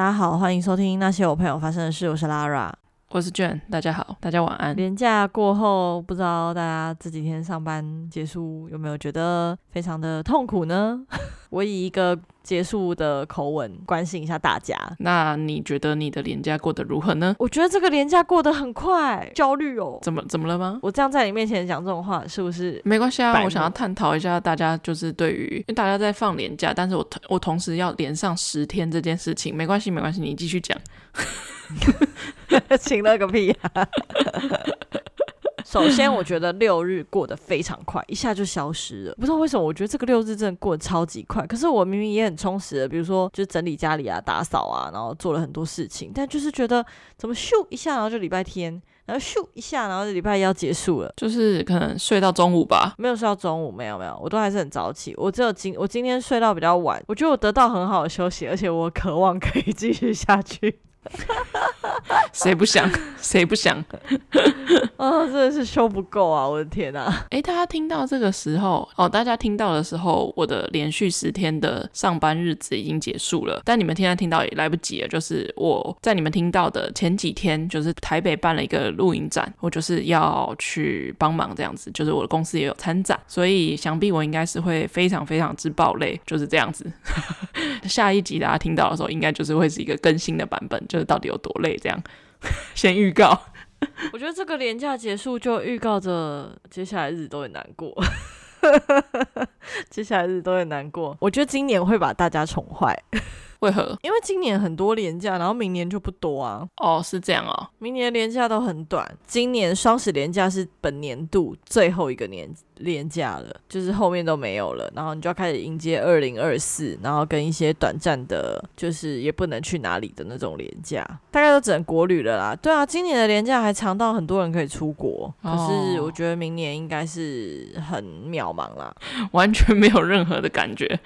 大家好，欢迎收听那些我朋友发生的事，我是 Lara。我是卷，大家好，大家晚安。年假过后，不知道大家这几天上班结束有没有觉得非常的痛苦呢？我以一个结束的口吻关心一下大家。那你觉得你的年假过得如何呢？我觉得这个年假过得很快，焦虑哦。怎么怎么了吗？我这样在你面前讲这种话，是不是？没关系啊，我想要探讨一下大家就是对于，因为大家在放年假，但是我同我同时要连上十天这件事情，没关系没关系，你继续讲。请了个屁啊！首先，我觉得六日过得非常快，一下就消失了。不知道为什么，我觉得这个六日真的过得超级快。可是我明明也很充实的，比如说就整理家里啊、打扫啊，然后做了很多事情，但就是觉得怎么咻一下，然后就礼拜天，然后咻一下，然后礼拜一要结束了，就是可能睡到中午吧？没有睡到中午，没有没有，我都还是很早起。我只有今我今天睡到比较晚，我觉得我得到很好的休息，而且我渴望可以继续下去。谁不想？谁不想？啊，真的是修不够啊！我的天呐！诶，大家听到这个时候哦，大家听到的时候，我的连续十天的上班日子已经结束了。但你们现在听到也来不及了。就是我在你们听到的前几天，就是台北办了一个露营展，我就是要去帮忙这样子。就是我的公司也有参展，所以想必我应该是会非常非常之爆累，就是这样子。下一集大家听到的时候，应该就是会是一个更新的版本。就是到底有多累？这样，先预告。我觉得这个连假结束就预告着接下来日子都会难过，接下来日子都会难过。我觉得今年会把大家宠坏。为何？因为今年很多连假，然后明年就不多啊。哦，是这样哦。明年连假都很短。今年双十连假是本年度最后一个年连假了，就是后面都没有了。然后你就要开始迎接二零二四，然后跟一些短暂的，就是也不能去哪里的那种连假，大概都只能国旅了啦。对啊，今年的连假还长到很多人可以出国，可是我觉得明年应该是很渺茫啦，完全没有任何的感觉。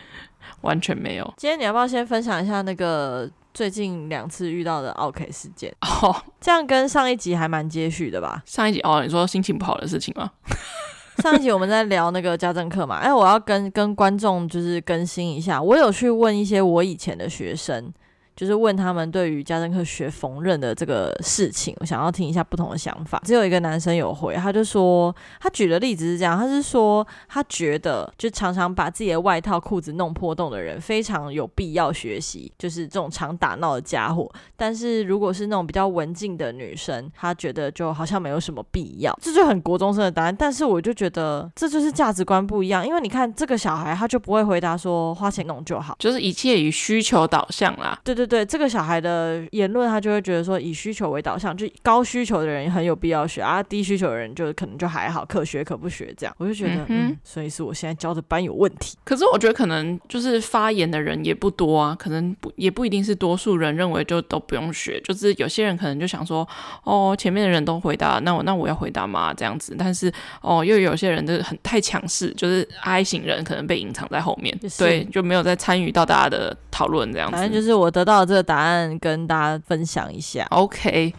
完全没有。今天你要不要先分享一下那个最近两次遇到的 OK 事件？哦，这样跟上一集还蛮接续的吧？上一集哦，你说心情不好的事情吗？上一集我们在聊那个家政课嘛。哎，我要跟跟观众就是更新一下，我有去问一些我以前的学生。就是问他们对于家政课学缝纫的这个事情，我想要听一下不同的想法。只有一个男生有回，他就说他举的例子是这样，他是说他觉得就常常把自己的外套裤子弄破洞的人非常有必要学习，就是这种常打闹的家伙。但是如果是那种比较文静的女生，他觉得就好像没有什么必要。这就很国中生的答案，但是我就觉得这就是价值观不一样。因为你看这个小孩，他就不会回答说花钱弄就好，就是一切以需求导向啦。对对。对这个小孩的言论，他就会觉得说，以需求为导向，就高需求的人很有必要学啊，低需求的人就可能就还好，可学可不学这样。我就觉得，嗯，嗯，所以是我现在教的班有问题。可是我觉得可能就是发言的人也不多啊，可能不也不一定是多数人认为就都不用学，就是有些人可能就想说，哦，前面的人都回答，那我那我要回答吗？这样子。但是哦，又有些人就是很太强势，就是 I 型人可能被隐藏在后面，对，就没有再参与到大家的讨论这样子。反正就是我得到的这个答案跟大家分享一下。OK，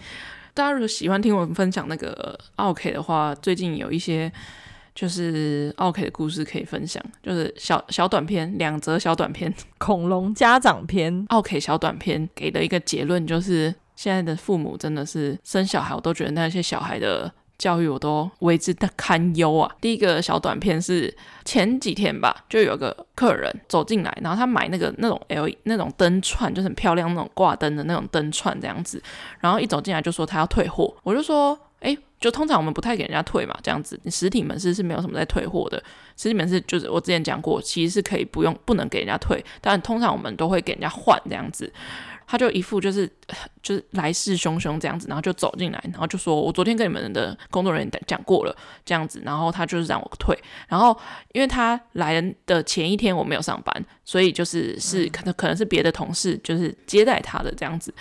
大家如果喜欢听我们分享那个奥 K 的话，最近有一些就是奥 K 的故事可以分享，就是小小短片，两则小短片，恐龙家长篇，奥 K 小短片给的一个结论就是，现在的父母真的是生小孩，我都觉得那些小孩的。教育我都为之堪忧啊！第一个小短片是前几天吧，就有个客人走进来，然后他买那个那种 L 那种灯串，就是很漂亮那种挂灯的那种灯串这样子，然后一走进来就说他要退货，我就说，哎，就通常我们不太给人家退嘛，这样子，你实体门市是没有什么在退货的，实体门市就是我之前讲过，其实是可以不用不能给人家退，但通常我们都会给人家换这样子。他就一副就是 就是来势汹汹这样子，然后就走进来，然后就说：“我昨天跟你们的工作人员讲过了，这样子。”然后他就是让我退。然后因为他来的前一天我没有上班，所以就是是可能可能是别的同事就是接待他的这样子。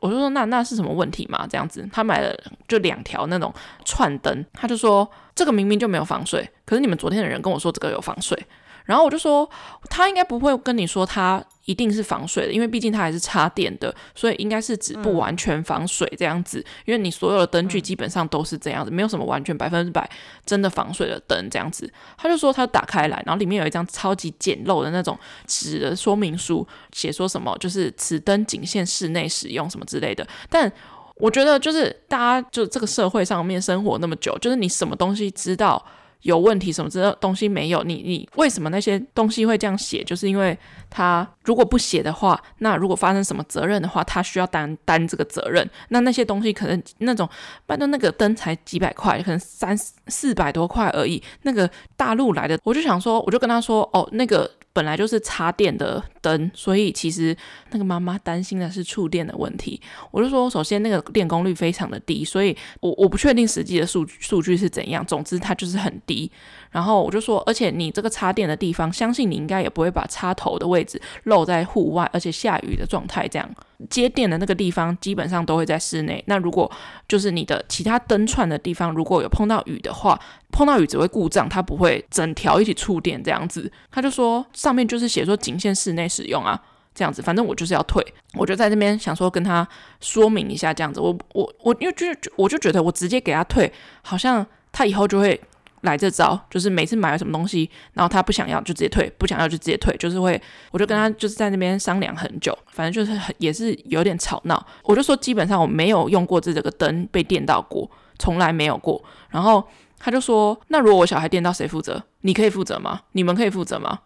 我就说：“那那是什么问题嘛？”这样子，他买了就两条那种串灯，他就说：“这个明明就没有防水，可是你们昨天的人跟我说这个有防水。”然后我就说，他应该不会跟你说他一定是防水的，因为毕竟它还是插电的，所以应该是指不完全防水这样子。嗯、因为你所有的灯具基本上都是这样子，嗯、没有什么完全百分之百真的防水的灯这样子。他就说他打开来，然后里面有一张超级简陋的那种纸的说明书，写说什么就是此灯仅限室内使用什么之类的。但我觉得就是大家就这个社会上面生活那么久，就是你什么东西知道。有问题什么之类东西没有？你你为什么那些东西会这样写？就是因为他如果不写的话，那如果发生什么责任的话，他需要担担这个责任。那那些东西可能那种，搬到那个灯才几百块，可能三四百多块而已。那个大陆来的，我就想说，我就跟他说，哦，那个。本来就是插电的灯，所以其实那个妈妈担心的是触电的问题。我就说，首先那个电功率非常的低，所以我我不确定实际的数数据是怎样。总之它就是很低。然后我就说，而且你这个插电的地方，相信你应该也不会把插头的位置露在户外，而且下雨的状态这样。接电的那个地方基本上都会在室内。那如果就是你的其他灯串的地方，如果有碰到雨的话，碰到雨只会故障，它不会整条一起触电这样子。他就说上面就是写说仅限室内使用啊，这样子。反正我就是要退，我就在这边想说跟他说明一下这样子。我我我因为就我就觉得我直接给他退，好像他以后就会。来这招就是每次买了什么东西，然后他不想要就直接退，不想要就直接退，就是会，我就跟他就是在那边商量很久，反正就是很也是有点吵闹。我就说基本上我没有用过这这个灯被电到过，从来没有过。然后他就说，那如果我小孩电到谁负责？你可以负责吗？你们可以负责吗？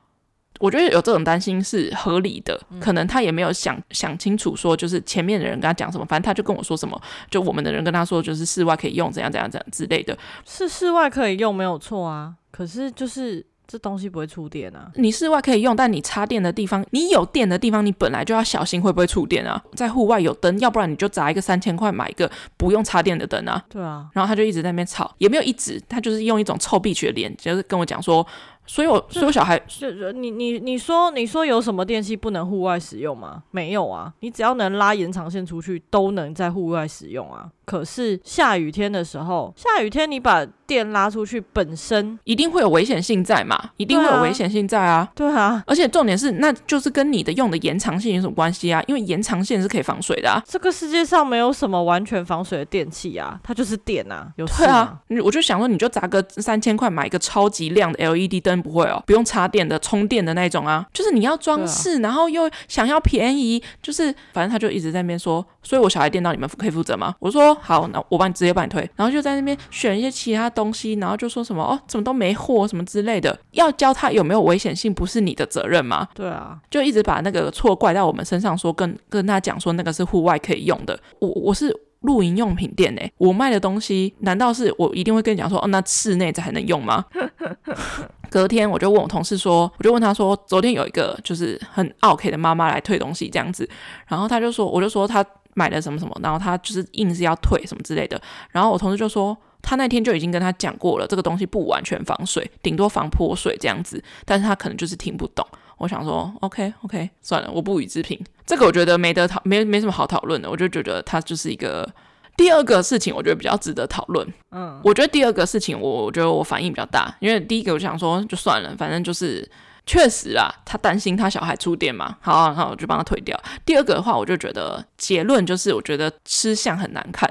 我觉得有这种担心是合理的，可能他也没有想想清楚，说就是前面的人跟他讲什么，反正他就跟我说什么，就我们的人跟他说就是室外可以用，怎样怎样怎样之类的，是室外可以用没有错啊，可是就是这东西不会触电啊。你室外可以用，但你插电的地方，你有电的地方，你本来就要小心会不会触电啊。在户外有灯，要不然你就砸一个三千块买一个不用插电的灯啊。对啊，然后他就一直在那边吵，也没有一直，他就是用一种臭屁的脸，就是跟我讲说。所以我，我所以我小孩是是，你你你说你说有什么电器不能户外使用吗？没有啊，你只要能拉延长线出去，都能在户外使用啊。可是下雨天的时候，下雨天你把电拉出去，本身一定会有危险性在嘛？一定会有危险性在啊。对啊，而且重点是，那就是跟你的用的延长线有什么关系啊？因为延长线是可以防水的啊。这个世界上没有什么完全防水的电器啊，它就是电啊。有事对啊，我就想说，你就砸个三千块买一个超级亮的 LED 灯，不会哦，不用插电的，充电的那种啊。就是你要装饰，啊、然后又想要便宜，就是反正他就一直在那边说，所以我小孩电到你们可以负责吗？我说好，那我帮你直接帮你退，然后就在那边选一些其他东西，然后就说什么哦，怎么都没货什么之类的，要教他有没有危险性，不是你的责任吗？对啊，就一直把那个错怪到我们身上，说跟跟他讲说那个是户外可以用的，我我是露营用品店诶，我卖的东西难道是我一定会跟你讲说哦，那室内才能用吗？隔天我就问我同事说，我就问他说，昨天有一个就是很 OK 的妈妈来退东西这样子，然后他就说，我就说他。买了什么什么，然后他就是硬是要退什么之类的，然后我同事就说，他那天就已经跟他讲过了，这个东西不完全防水，顶多防泼水这样子，但是他可能就是听不懂。我想说，OK OK，算了，我不予置评。这个我觉得没得讨，没没什么好讨论的，我就觉得他就是一个。第二个事情，我觉得比较值得讨论。嗯，我觉得第二个事情，我我觉得我反应比较大，因为第一个我想说就算了，反正就是。确实啊，他担心他小孩触电嘛，好，那我就帮他退掉。第二个的话，我就觉得结论就是，我觉得吃相很难看。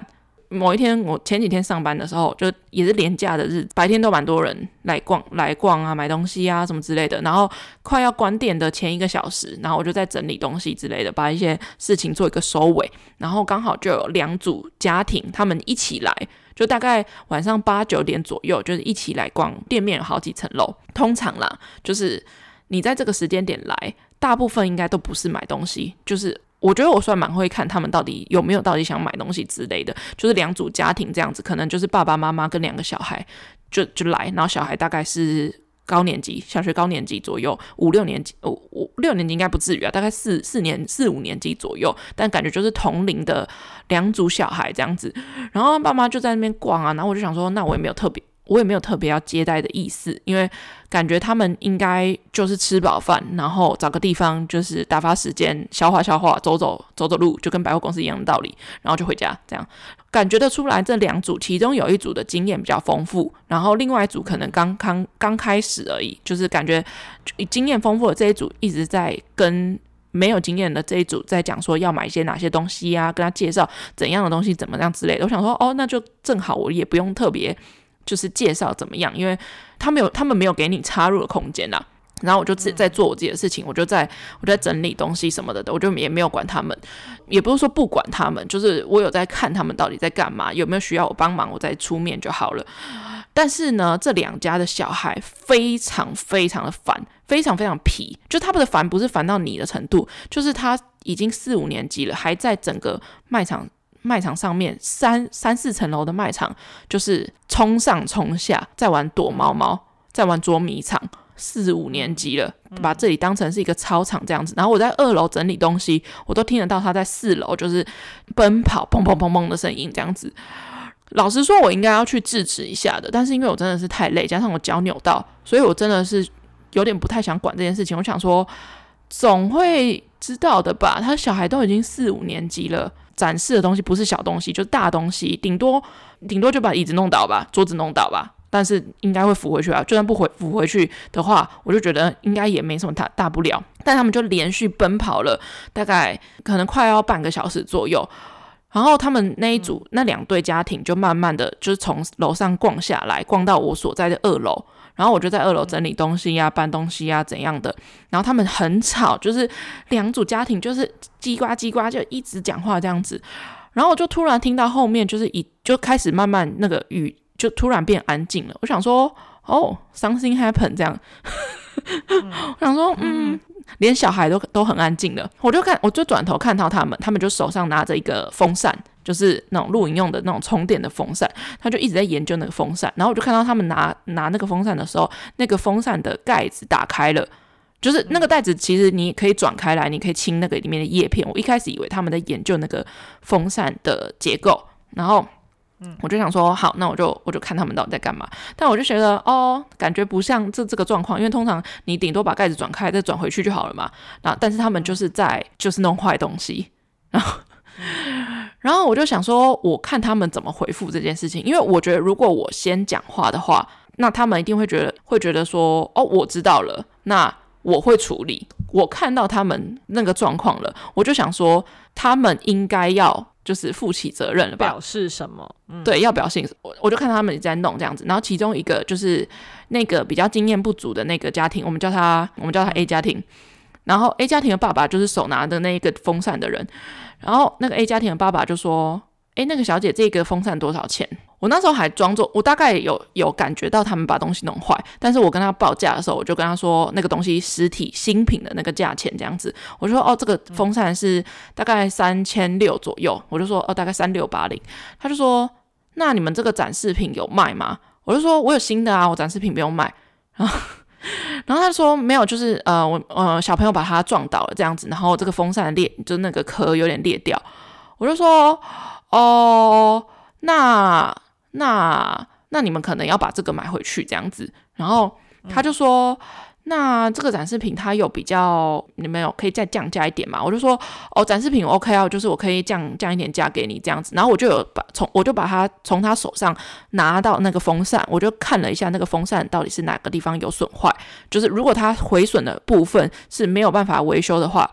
某一天，我前几天上班的时候，就也是连假的日子，白天都蛮多人来逛来逛啊，买东西啊什么之类的。然后快要关店的前一个小时，然后我就在整理东西之类的，把一些事情做一个收尾。然后刚好就有两组家庭，他们一起来。就大概晚上八九点左右，就是一起来逛店面，有好几层楼。通常啦，就是你在这个时间点来，大部分应该都不是买东西，就是我觉得我算蛮会看他们到底有没有到底想买东西之类的。就是两组家庭这样子，可能就是爸爸妈妈跟两个小孩就就来，然后小孩大概是。高年级，小学高年级左右，五六年级，五五六年级应该不至于啊，大概四四年四五年级左右，但感觉就是同龄的两组小孩这样子，然后爸妈就在那边逛啊，然后我就想说，那我也没有特别，我也没有特别要接待的意思，因为感觉他们应该就是吃饱饭，然后找个地方就是打发时间，消化消化，走走走走路，就跟百货公司一样的道理，然后就回家。这样感觉得出来，这两组其中有一组的经验比较丰富，然后另外一组可能刚刚刚开始而已，就是感觉经验丰富的这一组一直在跟没有经验的这一组在讲说要买一些哪些东西啊，跟他介绍怎样的东西怎么样之类的。我想说，哦，那就正好，我也不用特别。就是介绍怎么样，因为他没有，他们没有给你插入的空间啦。然后我就自己在做我自己的事情，我就在我在整理东西什么的，我就也没有管他们，也不是说不管他们，就是我有在看他们到底在干嘛，有没有需要我帮忙，我再出面就好了。但是呢，这两家的小孩非常非常的烦，非常非常皮，就他们的烦不是烦到你的程度，就是他已经四五年级了，还在整个卖场。卖场上面三三四层楼的卖场，就是冲上冲下，在玩躲猫猫，在玩捉迷藏。四五年级了，把这里当成是一个操场这样子。然后我在二楼整理东西，我都听得到他在四楼就是奔跑，砰砰砰砰的声音这样子。老实说，我应该要去制止一下的，但是因为我真的是太累，加上我脚扭到，所以我真的是有点不太想管这件事情。我想说，总会知道的吧？他小孩都已经四五年级了。展示的东西不是小东西，就是大东西，顶多顶多就把椅子弄倒吧，桌子弄倒吧，但是应该会扶回去啊。就算不回扶回去的话，我就觉得应该也没什么大大不了。但他们就连续奔跑了大概可能快要半个小时左右，然后他们那一组、嗯、那两对家庭就慢慢的就是从楼上逛下来，逛到我所在的二楼。然后我就在二楼整理东西呀、搬东西呀、怎样的。然后他们很吵，就是两组家庭就是叽呱叽呱就一直讲话这样子。然后我就突然听到后面就是一就开始慢慢那个雨就突然变安静了。我想说哦，something happen 这样。我想说嗯，连小孩都都很安静的。我就看我就转头看到他们，他们就手上拿着一个风扇。就是那种露营用的那种充电的风扇，他就一直在研究那个风扇。然后我就看到他们拿拿那个风扇的时候，那个风扇的盖子打开了，就是那个袋子其实你可以转开来，你可以清那个里面的叶片。我一开始以为他们在研究那个风扇的结构，然后我就想说好，那我就我就看他们到底在干嘛。但我就觉得哦，感觉不像这这个状况，因为通常你顶多把盖子转开再转回去就好了嘛。那但是他们就是在就是弄坏东西，然后。然后我就想说，我看他们怎么回复这件事情，因为我觉得如果我先讲话的话，那他们一定会觉得会觉得说，哦，我知道了，那我会处理。我看到他们那个状况了，我就想说，他们应该要就是负起责任了吧？表示什么？嗯、对，要表示我我就看他们在弄这样子。然后其中一个就是那个比较经验不足的那个家庭，我们叫他我们叫他 A 家庭。然后 A 家庭的爸爸就是手拿的那一个风扇的人。然后那个 A 家庭的爸爸就说：“诶，那个小姐，这个风扇多少钱？”我那时候还装作我大概有有感觉到他们把东西弄坏，但是我跟他报价的时候，我就跟他说那个东西实体新品的那个价钱这样子，我就说：“哦，这个风扇是大概三千六左右。”我就说：“哦，大概三六八零。”他就说：“那你们这个展示品有卖吗？”我就说：“我有新的啊，我展示品不用卖。”然后。然后他说没有，就是呃我呃小朋友把他撞倒了这样子，然后这个风扇裂，就那个壳有点裂掉。我就说哦，那那那你们可能要把这个买回去这样子。然后他就说。嗯那这个展示品它有比较，你们有可以再降价一点嘛？我就说哦，展示品 OK 啊，就是我可以降降一点价给你这样子。然后我就有把从我就把它从他手上拿到那个风扇，我就看了一下那个风扇到底是哪个地方有损坏。就是如果它毁损的部分是没有办法维修的话，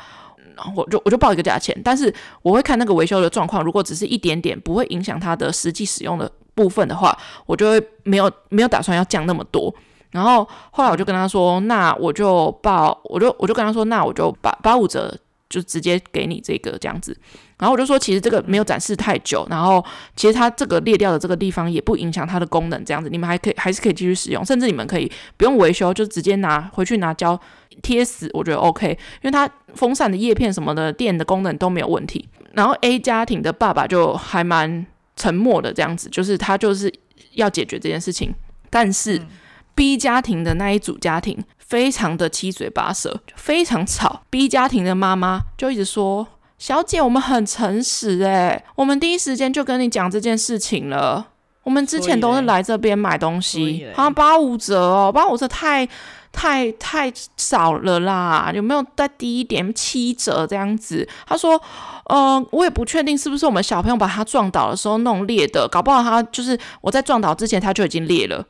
我就我就报一个价钱。但是我会看那个维修的状况，如果只是一点点不会影响它的实际使用的部分的话，我就会没有没有打算要降那么多。然后后来我就跟他说，那我就报，我就我就跟他说，那我就八八五折，就直接给你这个这样子。然后我就说，其实这个没有展示太久，然后其实它这个裂掉的这个地方也不影响它的功能，这样子你们还可以还是可以继续使用，甚至你们可以不用维修，就直接拿回去拿胶贴死，我觉得 OK，因为它风扇的叶片什么的电的功能都没有问题。然后 A 家庭的爸爸就还蛮沉默的这样子，就是他就是要解决这件事情，但是。嗯 B 家庭的那一组家庭非常的七嘴八舌，非常吵。B 家庭的妈妈就一直说：“小姐，我们很诚实诶，我们第一时间就跟你讲这件事情了，我我们之前都是来这边买东西，好像八五折哦，八五折太太太少了啦，有没有再低一点，七折这样子？他说，呃，我也不确定是不是我们小朋友把他撞倒的时候弄裂的，搞不好他就是我在撞倒之前他就已经裂了。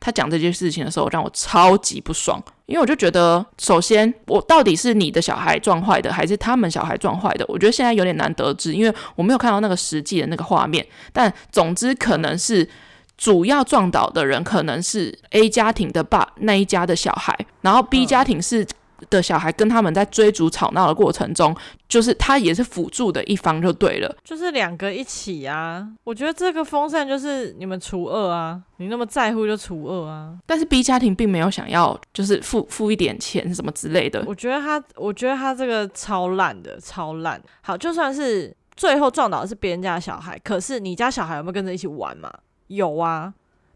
他讲这件事情的时候，让我超级不爽，因为我就觉得，首先，我到底是你的小孩撞坏的，还是他们小孩撞坏的？我觉得现在有点难得知，因为我没有看到那个实际的那个画面。但总之，可能是主要撞倒的人，可能是 A 家庭的爸那一家的小孩，然后 B 家庭是。的小孩跟他们在追逐吵闹的过程中，就是他也是辅助的一方就对了，就是两个一起啊。我觉得这个风扇就是你们除二啊，你那么在乎就除二啊。但是 B 家庭并没有想要就是付付一点钱什么之类的。我觉得他，我觉得他这个超烂的，超烂。好，就算是最后撞倒的是别人家的小孩，可是你家小孩有没有跟着一起玩嘛？有啊。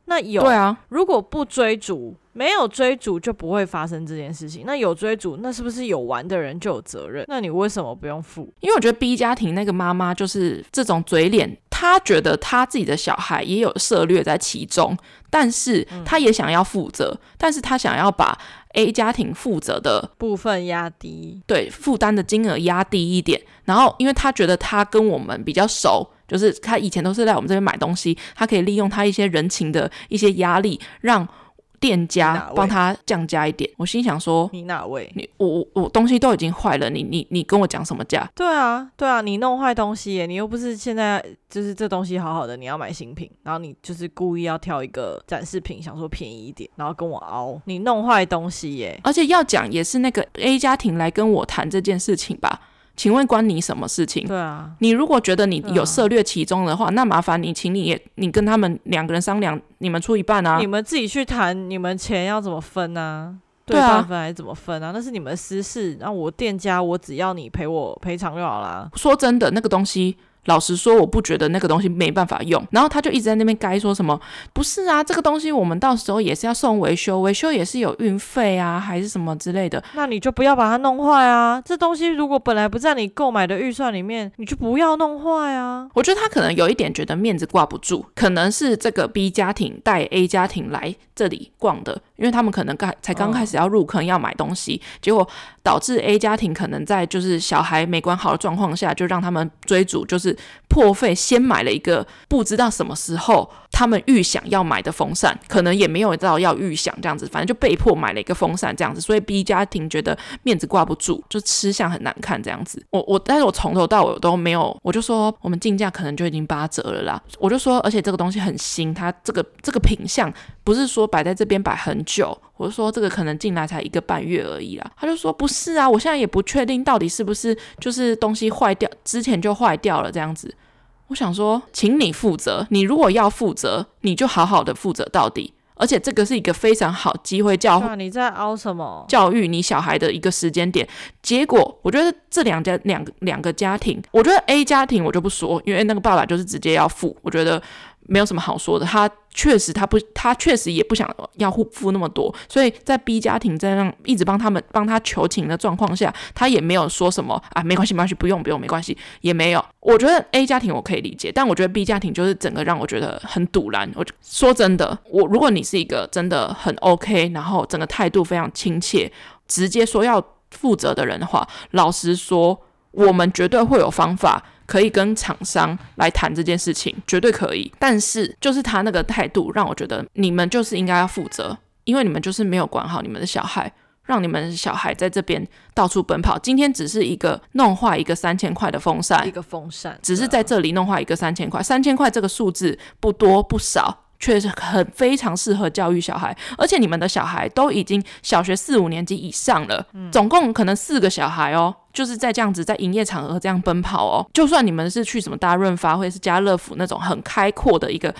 那有对啊，如果不追逐，没有追逐就不会发生这件事情。那有追逐，那是不是有玩的人就有责任？那你为什么不用付？因为我觉得 B 家庭那个妈妈就是这种嘴脸，她觉得她自己的小孩也有涉略在其中，但是她也想要负责，嗯、但是她想要把 A 家庭负责的部分压低，对，负担的金额压低一点。然后，因为她觉得她跟我们比较熟。就是他以前都是在我们这边买东西，他可以利用他一些人情的一些压力，让店家帮他降价一点。我心想说：你哪位？你我我我东西都已经坏了，你你你跟我讲什么价？对啊对啊，你弄坏东西耶，你又不是现在就是这东西好好的，你要买新品，然后你就是故意要挑一个展示品，想说便宜一点，然后跟我凹，你弄坏东西耶。而且要讲也是那个 A 家庭来跟我谈这件事情吧。请问关你什么事情？对啊，你如果觉得你有涉略其中的话，啊、那麻烦你，请你也你跟他们两个人商量，你们出一半啊。你们自己去谈，你们钱要怎么分啊？对半分还是怎么分啊？那是你们私事。那我店家，我只要你赔我赔偿就好啦。说真的，那个东西。老实说，我不觉得那个东西没办法用。然后他就一直在那边该说什么，不是啊，这个东西我们到时候也是要送维修，维修也是有运费啊，还是什么之类的。那你就不要把它弄坏啊。这东西如果本来不在你购买的预算里面，你就不要弄坏啊。我觉得他可能有一点觉得面子挂不住，可能是这个 B 家庭带 A 家庭来这里逛的，因为他们可能刚才刚开始要入坑要买东西，结果导致 A 家庭可能在就是小孩没管好的状况下，就让他们追逐，就是。破费先买了一个不知道什么时候他们预想要买的风扇，可能也没有到要预想这样子，反正就被迫买了一个风扇这样子，所以 B 家庭觉得面子挂不住，就吃相很难看这样子。我我，但是我从头到尾都没有，我就说我们进价可能就已经八折了啦。我就说，而且这个东西很新，它这个这个品相不是说摆在这边摆很久，我就说这个可能进来才一个半月而已啦。他就说不是啊，我现在也不确定到底是不是就是东西坏掉之前就坏掉了这样子。我想说，请你负责。你如果要负责，你就好好的负责到底。而且这个是一个非常好机会教，教你在凹什么？教育你小孩的一个时间点。结果，我觉得这两家两两个家庭，我觉得 A 家庭我就不说，因为那个爸爸就是直接要付。我觉得。没有什么好说的，他确实他不，他确实也不想要付那么多，所以在 B 家庭在让一直帮他们帮他求情的状况下，他也没有说什么啊，没关系，没关系，不用不用，没关系，也没有。我觉得 A 家庭我可以理解，但我觉得 B 家庭就是整个让我觉得很堵然。我就说真的，我如果你是一个真的很 OK，然后整个态度非常亲切，直接说要负责的人的话，老实说，我们绝对会有方法。可以跟厂商来谈这件事情，绝对可以。但是就是他那个态度，让我觉得你们就是应该要负责，因为你们就是没有管好你们的小孩，让你们小孩在这边到处奔跑。今天只是一个弄坏一个三千块的风扇，一个风扇，只是在这里弄坏一个三千块，三千块这个数字不多不少，确实很非常适合教育小孩。而且你们的小孩都已经小学四五年级以上了，嗯，总共可能四个小孩哦。就是在这样子，在营业场合这样奔跑哦。就算你们是去什么大润发或者是家乐福那种很开阔的一个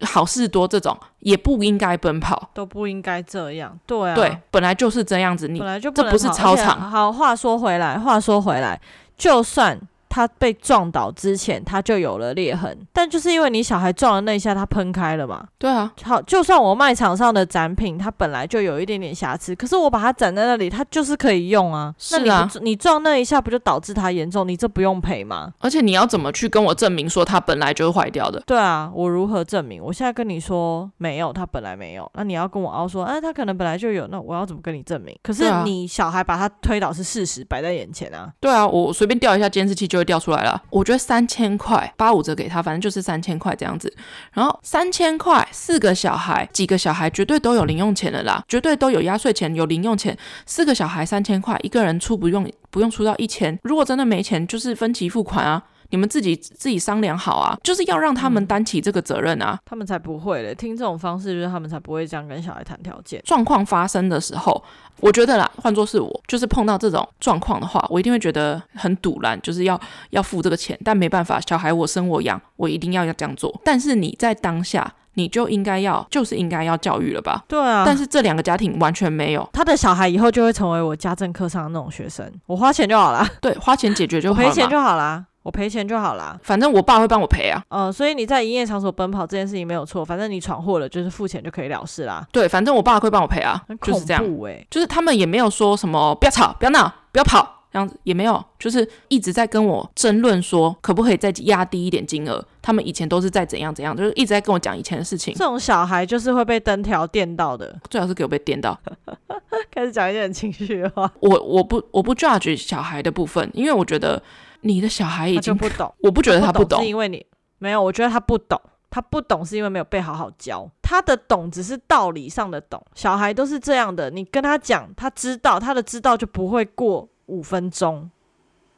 好事多这种，也不应该奔跑，都不应该这样。对啊，对，本来就是这样子。你本来就不这不是操场。好，话说回来，话说回来，就算。他被撞倒之前他就有了裂痕，但就是因为你小孩撞了那一下，他喷开了嘛。对啊，好，就算我卖场上的展品，它本来就有一点点瑕疵，可是我把它展在那里，它就是可以用啊。是啊，那你，你撞那一下不就导致它严重？你这不用赔吗？而且你要怎么去跟我证明说它本来就是坏掉的？对啊，我如何证明？我现在跟你说没有，它本来没有，那你要跟我凹说，哎，它可能本来就有，那我要怎么跟你证明？可是你小孩把它推倒是事实，摆在眼前啊。对啊，我随便调一下监视器就掉出来了。我觉得三千块八五折给他，反正就是三千块这样子。然后三千块四个小孩，几个小孩绝对都有零用钱了啦，绝对都有压岁钱，有零用钱。四个小孩三千块，一个人出不用不用出到一千。如果真的没钱，就是分期付款啊。你们自己自己商量好啊，就是要让他们担起这个责任啊，他们才不会嘞。听这种方式，就是他们才不会这样跟小孩谈条件。状况发生的时候，我觉得啦，换作是我，就是碰到这种状况的话，我一定会觉得很堵然，就是要要付这个钱。但没办法，小孩我生我养，我一定要要这样做。但是你在当下，你就应该要，就是应该要教育了吧？对啊。但是这两个家庭完全没有，他的小孩以后就会成为我家政课上的那种学生，我花钱就好了。对，花钱解决就好了，赔钱就好了。我赔钱就好啦，反正我爸会帮我赔啊。嗯，所以你在营业场所奔跑这件事情没有错，反正你闯祸了就是付钱就可以了事啦。对，反正我爸会帮我赔啊，就是这样。就是他们也没有说什么不要吵、不要闹、不要跑这样子，也没有，就是一直在跟我争论说可不可以再压低一点金额。他们以前都是在怎样怎样，就是一直在跟我讲以前的事情。这种小孩就是会被灯条电到的，最好是给我被电到。开始讲一点情绪的话，我我不我不 judge 小孩的部分，因为我觉得。你的小孩已经不懂，我不觉得他不懂，是因为你没有，我觉得他不懂，他不懂是因为没有被好好教。他的懂只是道理上的懂，小孩都是这样的。你跟他讲，他知道，他的知道就不会过五分钟，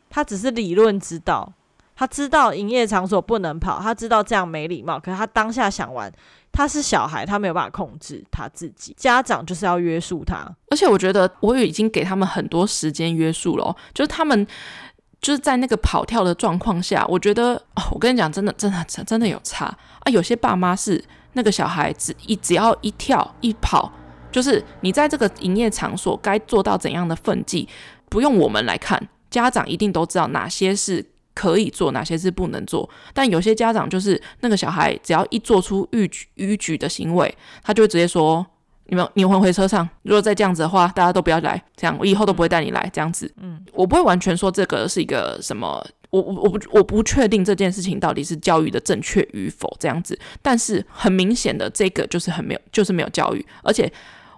他只是理论知道，他知道营业场所不能跑，他知道这样没礼貌，可是他当下想玩，他是小孩，他没有办法控制他自己，家长就是要约束他。而且我觉得我已经给他们很多时间约束了，就是他们。就是在那个跑跳的状况下，我觉得哦，我跟你讲，真的，真的，真的有差啊！有些爸妈是那个小孩子一只要一跳一跑，就是你在这个营业场所该做到怎样的分际，不用我们来看，家长一定都知道哪些是可以做，哪些是不能做。但有些家长就是那个小孩只要一做出逾矩逾矩的行为，他就会直接说。你们，你们回车上。如果再这样子的话，大家都不要来。这样，我以后都不会带你来。这样子，嗯，我不会完全说这个是一个什么，我我我不我不确定这件事情到底是教育的正确与否。这样子，但是很明显的，这个就是很没有，就是没有教育。而且，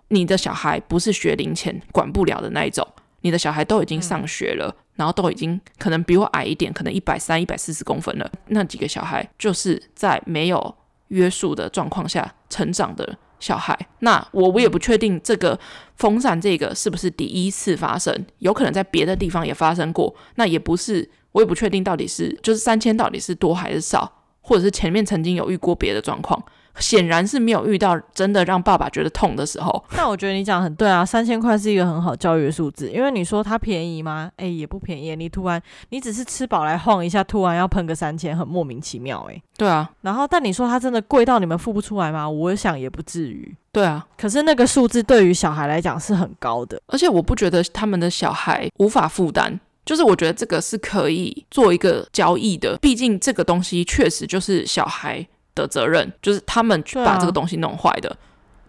你的小孩不是学龄前管不了的那一种，你的小孩都已经上学了，嗯、然后都已经可能比我矮一点，可能一百三、一百四十公分了。那几个小孩就是在没有约束的状况下成长的。小孩，那我我也不确定这个风扇这个是不是第一次发生，有可能在别的地方也发生过。那也不是，我也不确定到底是就是三千到底是多还是少，或者是前面曾经有遇过别的状况。显然是没有遇到真的让爸爸觉得痛的时候。那我觉得你讲很对啊，三千块是一个很好教育的数字。因为你说它便宜吗？哎，也不便宜。你突然你只是吃饱来晃一下，突然要喷个三千，很莫名其妙哎。对啊。然后，但你说它真的贵到你们付不出来吗？我想也不至于。对啊。可是那个数字对于小孩来讲是很高的，而且我不觉得他们的小孩无法负担。就是我觉得这个是可以做一个交易的，毕竟这个东西确实就是小孩。的责任就是他们去把这个东西弄坏的，啊、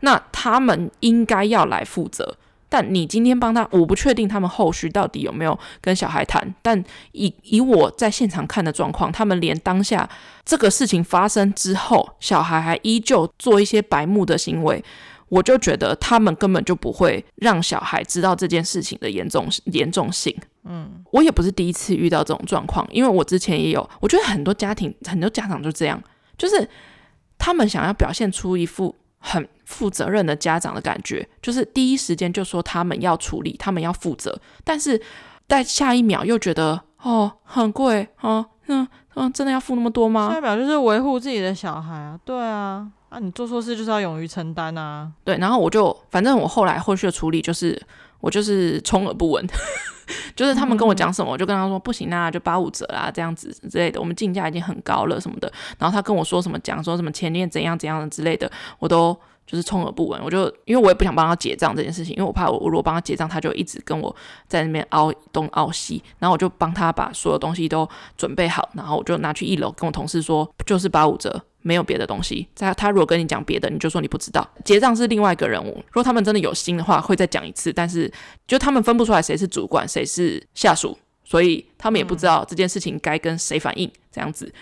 那他们应该要来负责。但你今天帮他，我不确定他们后续到底有没有跟小孩谈。但以以我在现场看的状况，他们连当下这个事情发生之后，小孩还依旧做一些白目的行为，我就觉得他们根本就不会让小孩知道这件事情的严重严重性。嗯，我也不是第一次遇到这种状况，因为我之前也有，我觉得很多家庭很多家长就这样。就是他们想要表现出一副很负责任的家长的感觉，就是第一时间就说他们要处理，他们要负责，但是在下一秒又觉得哦很贵哦，嗯嗯，真的要付那么多吗？下一秒就是维护自己的小孩啊，对啊，啊你做错事就是要勇于承担啊，对，然后我就反正我后来后续的处理就是我就是充耳不闻。就是他们跟我讲什么，我就跟他说不行啊，就八五折啊，这样子之类的。我们进价已经很高了什么的。然后他跟我说什么讲说什么前面怎样怎样的之类的，我都就是充耳不闻。我就因为我也不想帮他结账这件事情，因为我怕我如果帮他结账，他就一直跟我在那边凹东凹西，然后我就帮他把所有东西都准备好，然后我就拿去一楼跟我同事说，就是八五折。没有别的东西，他他如果跟你讲别的，你就说你不知道。结账是另外一个人物，如果他们真的有心的话，会再讲一次。但是就他们分不出来谁是主管，谁是下属，所以他们也不知道这件事情该跟谁反映。这样子，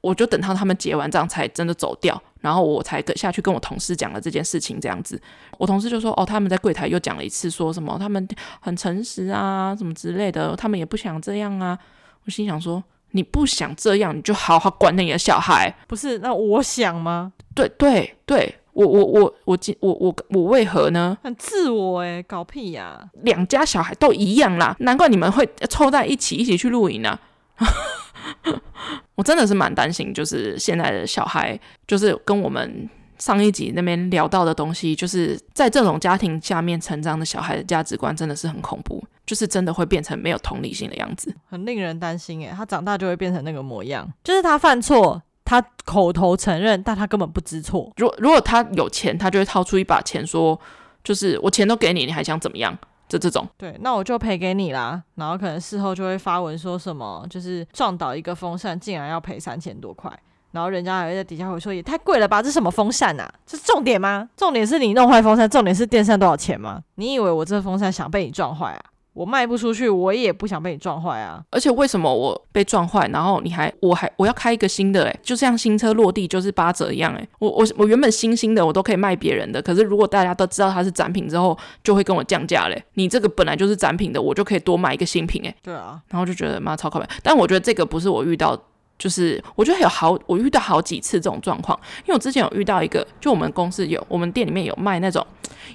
我就等到他们结完账才真的走掉，然后我才跟下去跟我同事讲了这件事情。这样子，我同事就说：“哦，他们在柜台又讲了一次，说什么他们很诚实啊，什么之类的，他们也不想这样啊。”我心想说。你不想这样，你就好好管你的小孩。不是，那我想吗？对对对，我我我我我我我为何呢？很自我诶，搞屁呀、啊！两家小孩都一样啦，难怪你们会凑在一起一起去露营呢。我真的是蛮担心，就是现在的小孩，就是跟我们。上一集那边聊到的东西，就是在这种家庭下面成长的小孩的价值观真的是很恐怖，就是真的会变成没有同理心的样子，很令人担心诶，他长大就会变成那个模样，就是他犯错，他口头承认，但他根本不知错。如果如果他有钱，他就会掏出一把钱说，就是我钱都给你，你还想怎么样？就这种。对，那我就赔给你啦。然后可能事后就会发文说什么，就是撞倒一个风扇，竟然要赔三千多块。然后人家还会在底下会说，也太贵了吧，这什么风扇啊？这是重点吗？重点是你弄坏风扇，重点是电扇多少钱吗？你以为我这风扇想被你撞坏啊？我卖不出去，我也不想被你撞坏啊！而且为什么我被撞坏，然后你还我还我要开一个新的？诶，就像新车落地就是八折一样诶，我我我原本新新的我都可以卖别人的，可是如果大家都知道它是展品之后，就会跟我降价嘞。你这个本来就是展品的，我就可以多买一个新品诶。对啊，然后就觉得妈超靠谱，但我觉得这个不是我遇到。就是我觉得有好，我遇到好几次这种状况，因为我之前有遇到一个，就我们公司有，我们店里面有卖那种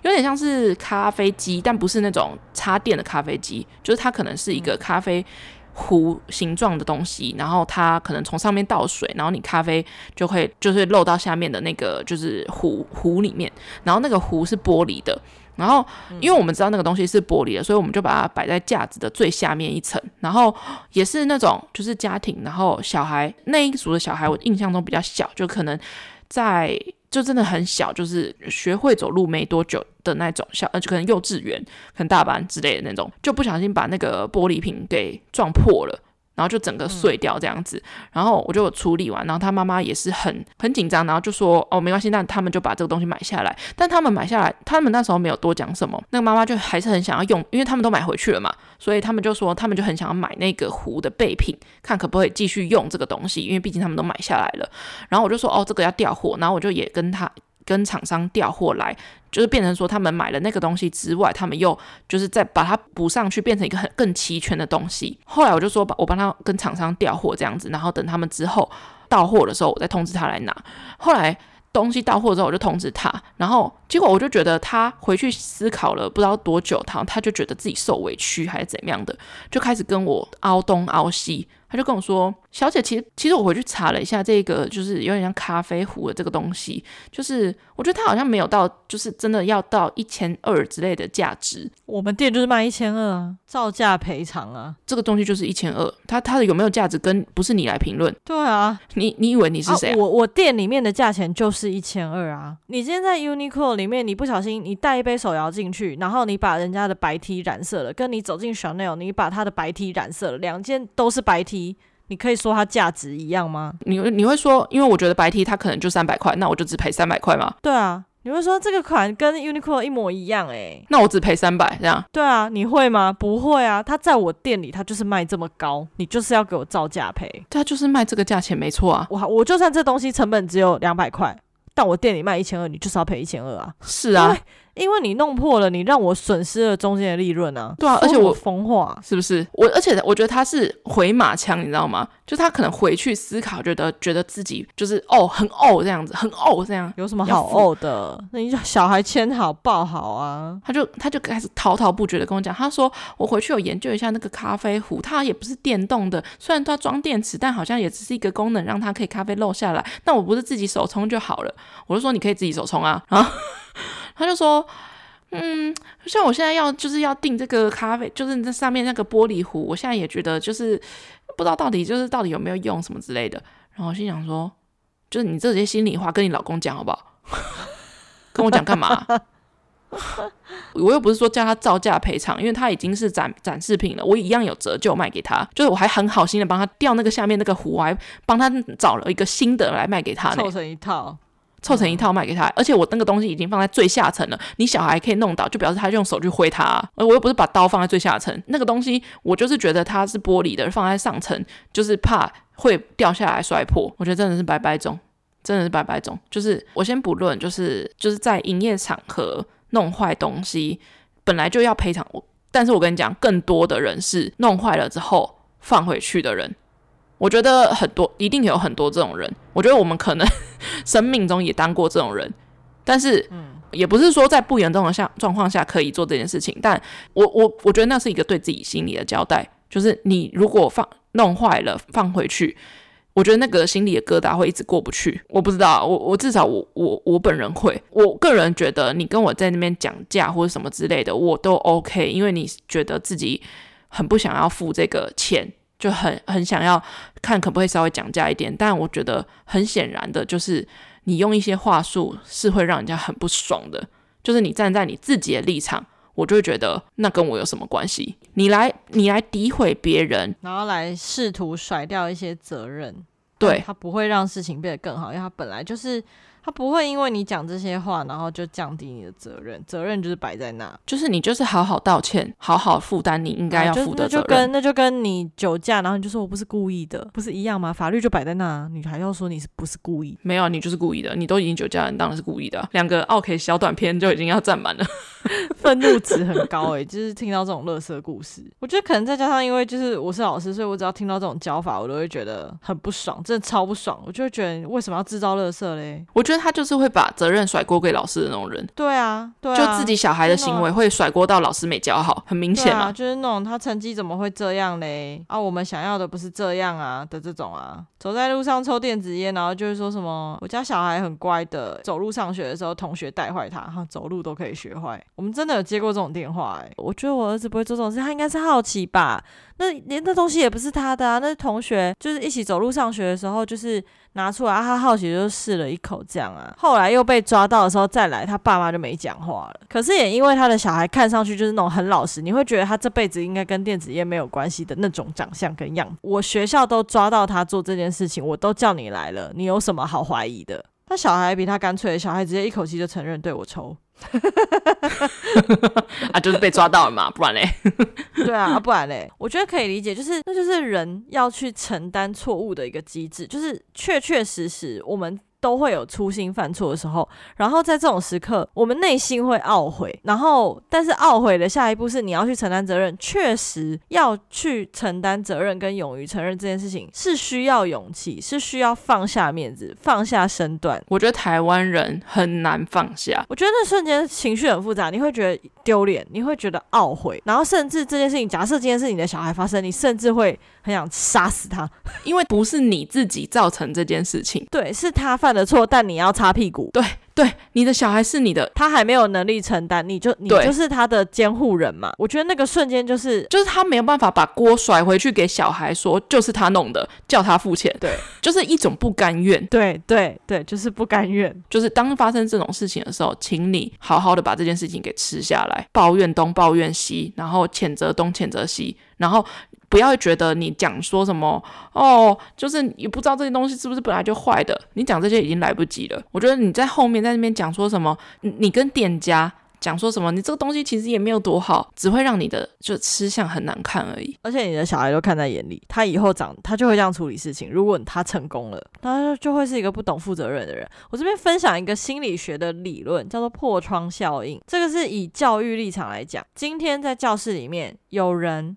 有点像是咖啡机，但不是那种插电的咖啡机，就是它可能是一个咖啡壶形状的东西，然后它可能从上面倒水，然后你咖啡就会就是漏到下面的那个就是壶壶里面，然后那个壶是玻璃的。然后，因为我们知道那个东西是玻璃的，所以我们就把它摆在架子的最下面一层。然后也是那种，就是家庭，然后小孩那一组的小孩，我印象中比较小，就可能在就真的很小，就是学会走路没多久的那种小，呃，就可能幼稚园、可能大班之类的那种，就不小心把那个玻璃瓶给撞破了。然后就整个碎掉这样子，然后我就处理完，然后他妈妈也是很很紧张，然后就说哦没关系，那他们就把这个东西买下来。但他们买下来，他们那时候没有多讲什么，那个妈妈就还是很想要用，因为他们都买回去了嘛，所以他们就说他们就很想要买那个壶的备品，看可不可以继续用这个东西，因为毕竟他们都买下来了。然后我就说哦这个要调货，然后我就也跟他。跟厂商调货来，就是变成说他们买了那个东西之外，他们又就是再把它补上去，变成一个很更齐全的东西。后来我就说，把我帮他跟厂商调货这样子，然后等他们之后到货的时候，我再通知他来拿。后来东西到货之后，我就通知他，然后结果我就觉得他回去思考了不知道多久，他他就觉得自己受委屈还是怎样的，就开始跟我凹东凹西。他就跟我说：“小姐，其实其实我回去查了一下，这个就是有点像咖啡壶的这个东西，就是我觉得它好像没有到，就是真的要到一千二之类的价值。我们店就是卖一千二啊，照价赔偿啊，这个东西就是一千二。它它的有没有价值，跟不是你来评论。对啊，你你以为你是谁啊？啊，我我店里面的价钱就是一千二啊。你今天在 Uniqlo 里面，你不小心你带一杯手摇进去，然后你把人家的白 T 染色了，跟你走进 Chanel，你把他的白 T 染色了，两件都是白 T。”你可以说它价值一样吗？你你会说，因为我觉得白 T 它可能就三百块，那我就只赔三百块吗？对啊，你会说这个款跟 Uniqlo 一模一样哎、欸，那我只赔三百这样？对啊，你会吗？不会啊，它在我店里它就是卖这么高，你就是要给我照价赔。它就是卖这个价钱没错啊，我我就算这东西成本只有两百块，但我店里卖一千二，你就是要赔一千二啊。是啊。因为你弄破了，你让我损失了中间的利润啊！对啊，而且我疯话是不是？我而且我觉得他是回马枪，你知道吗？就他可能回去思考，觉得觉得自己就是哦很哦这样子，很哦这样，有什么好哦的？那你小孩牵好抱好啊！他就他就开始滔滔不绝的跟我讲，他说我回去有研究一下那个咖啡壶，它也不是电动的，虽然它装电池，但好像也只是一个功能，让它可以咖啡漏下来。那我不是自己手冲就好了？我就说你可以自己手冲啊，然后。他就说，嗯，像我现在要就是要订这个咖啡，就是这上面那个玻璃壶，我现在也觉得就是不知道到底就是到底有没有用什么之类的。然后我心想说，就是你这些心里话跟你老公讲好不好？跟我讲干嘛？我又不是说叫他照价赔偿，因为他已经是展展示品了，我一样有折旧卖给他。就是我还很好心的帮他调那个下面那个壶，我还帮他找了一个新的来卖给他，凑成一套，凑成一套卖给他。而且我那个东西已经放在最下层了，你小孩可以弄到，就表示他用手去挥它。而我又不是把刀放在最下层，那个东西我就是觉得它是玻璃的，放在上层就是怕会掉下来摔破。我觉得真的是白白种，真的是白白种。就是我先不论，就是就是在营业场合。弄坏东西本来就要赔偿我，但是我跟你讲，更多的人是弄坏了之后放回去的人。我觉得很多，一定有很多这种人。我觉得我们可能 生命中也当过这种人，但是，也不是说在不严重的下状况下可以做这件事情。但我我我觉得那是一个对自己心理的交代，就是你如果放弄坏了放回去。我觉得那个心里的疙瘩会一直过不去。我不知道，我我至少我我我本人会。我个人觉得，你跟我在那边讲价或者什么之类的，我都 OK，因为你觉得自己很不想要付这个钱，就很很想要看可不可以稍微讲价一点。但我觉得很显然的，就是你用一些话术是会让人家很不爽的。就是你站在你自己的立场。我就会觉得那跟我有什么关系？你来你来诋毁别人，然后来试图甩掉一些责任，对，他不会让事情变得更好，因为他本来就是。他不会因为你讲这些话，然后就降低你的责任。责任就是摆在那，就是你就是好好道歉，好好负担你应该要负的责任。那就跟那就跟你酒驾，然后你就说我不是故意的，不是一样吗？法律就摆在那，你还要说你是不是故意？没有，你就是故意的。你都已经酒驾了，你当然是故意的。两个 OK 小短片就已经要占满了，愤怒值很高诶、欸。就是听到这种乐色故事，我觉得可能再加上因为就是我是老师，所以我只要听到这种教法，我都会觉得很不爽，真的超不爽。我就会觉得为什么要制造乐色嘞？我觉得他就是会把。责任甩锅给老师的那种人，对啊，对啊，就自己小孩的行为会甩锅到老师没教好，很明显嘛，就是那种他成绩怎么会这样嘞？啊，我们想要的不是这样啊的这种啊，走在路上抽电子烟，然后就是说什么我家小孩很乖的，走路上学的时候同学带坏他，哈，走路都可以学坏。我们真的有接过这种电话哎，我觉得我儿子不会做这种事，他应该是好奇吧？那连那东西也不是他的啊，那同学就是一起走路上学的时候，就是拿出来，他好奇就试了一口这样啊。后来又被抓到的时候再来，他爸妈就没讲话了。可是也因为他的小孩看上去就是那种很老实，你会觉得他这辈子应该跟电子烟没有关系的那种长相跟样子。我学校都抓到他做这件事情，我都叫你来了，你有什么好怀疑的？他小孩比他干脆，小孩直接一口气就承认对我抽。啊，就是被抓到了嘛，不然嘞？对啊，不然嘞？我觉得可以理解，就是那就是人要去承担错误的一个机制，就是确确实实我们。都会有粗心犯错的时候，然后在这种时刻，我们内心会懊悔，然后但是懊悔的下一步是你要去承担责任，确实要去承担责任跟勇于承认这件事情是需要勇气，是需要放下面子、放下身段。我觉得台湾人很难放下，我觉得那瞬间情绪很复杂，你会觉得丢脸，你会觉得懊悔，然后甚至这件事情，假设这件事情你的小孩发生，你甚至会很想杀死他，因为不是你自己造成这件事情，对，是他犯的错，但你要擦屁股。对对，你的小孩是你的，他还没有能力承担，你就你就是他的监护人嘛。我觉得那个瞬间就是，就是他没有办法把锅甩回去给小孩，说就是他弄的，叫他付钱。对，就是一种不甘愿。对对对，就是不甘愿。就是当发生这种事情的时候，请你好好的把这件事情给吃下来，抱怨东抱怨西，然后谴责东谴责西，然后。不要觉得你讲说什么哦，就是你不知道这些东西是不是本来就坏的，你讲这些已经来不及了。我觉得你在后面在那边讲说什么，你跟店家讲说什么，你这个东西其实也没有多好，只会让你的就吃相很难看而已。而且你的小孩都看在眼里，他以后长他就会这样处理事情。如果他成功了，他就会是一个不懂负责任的人。我这边分享一个心理学的理论，叫做破窗效应。这个是以教育立场来讲，今天在教室里面有人。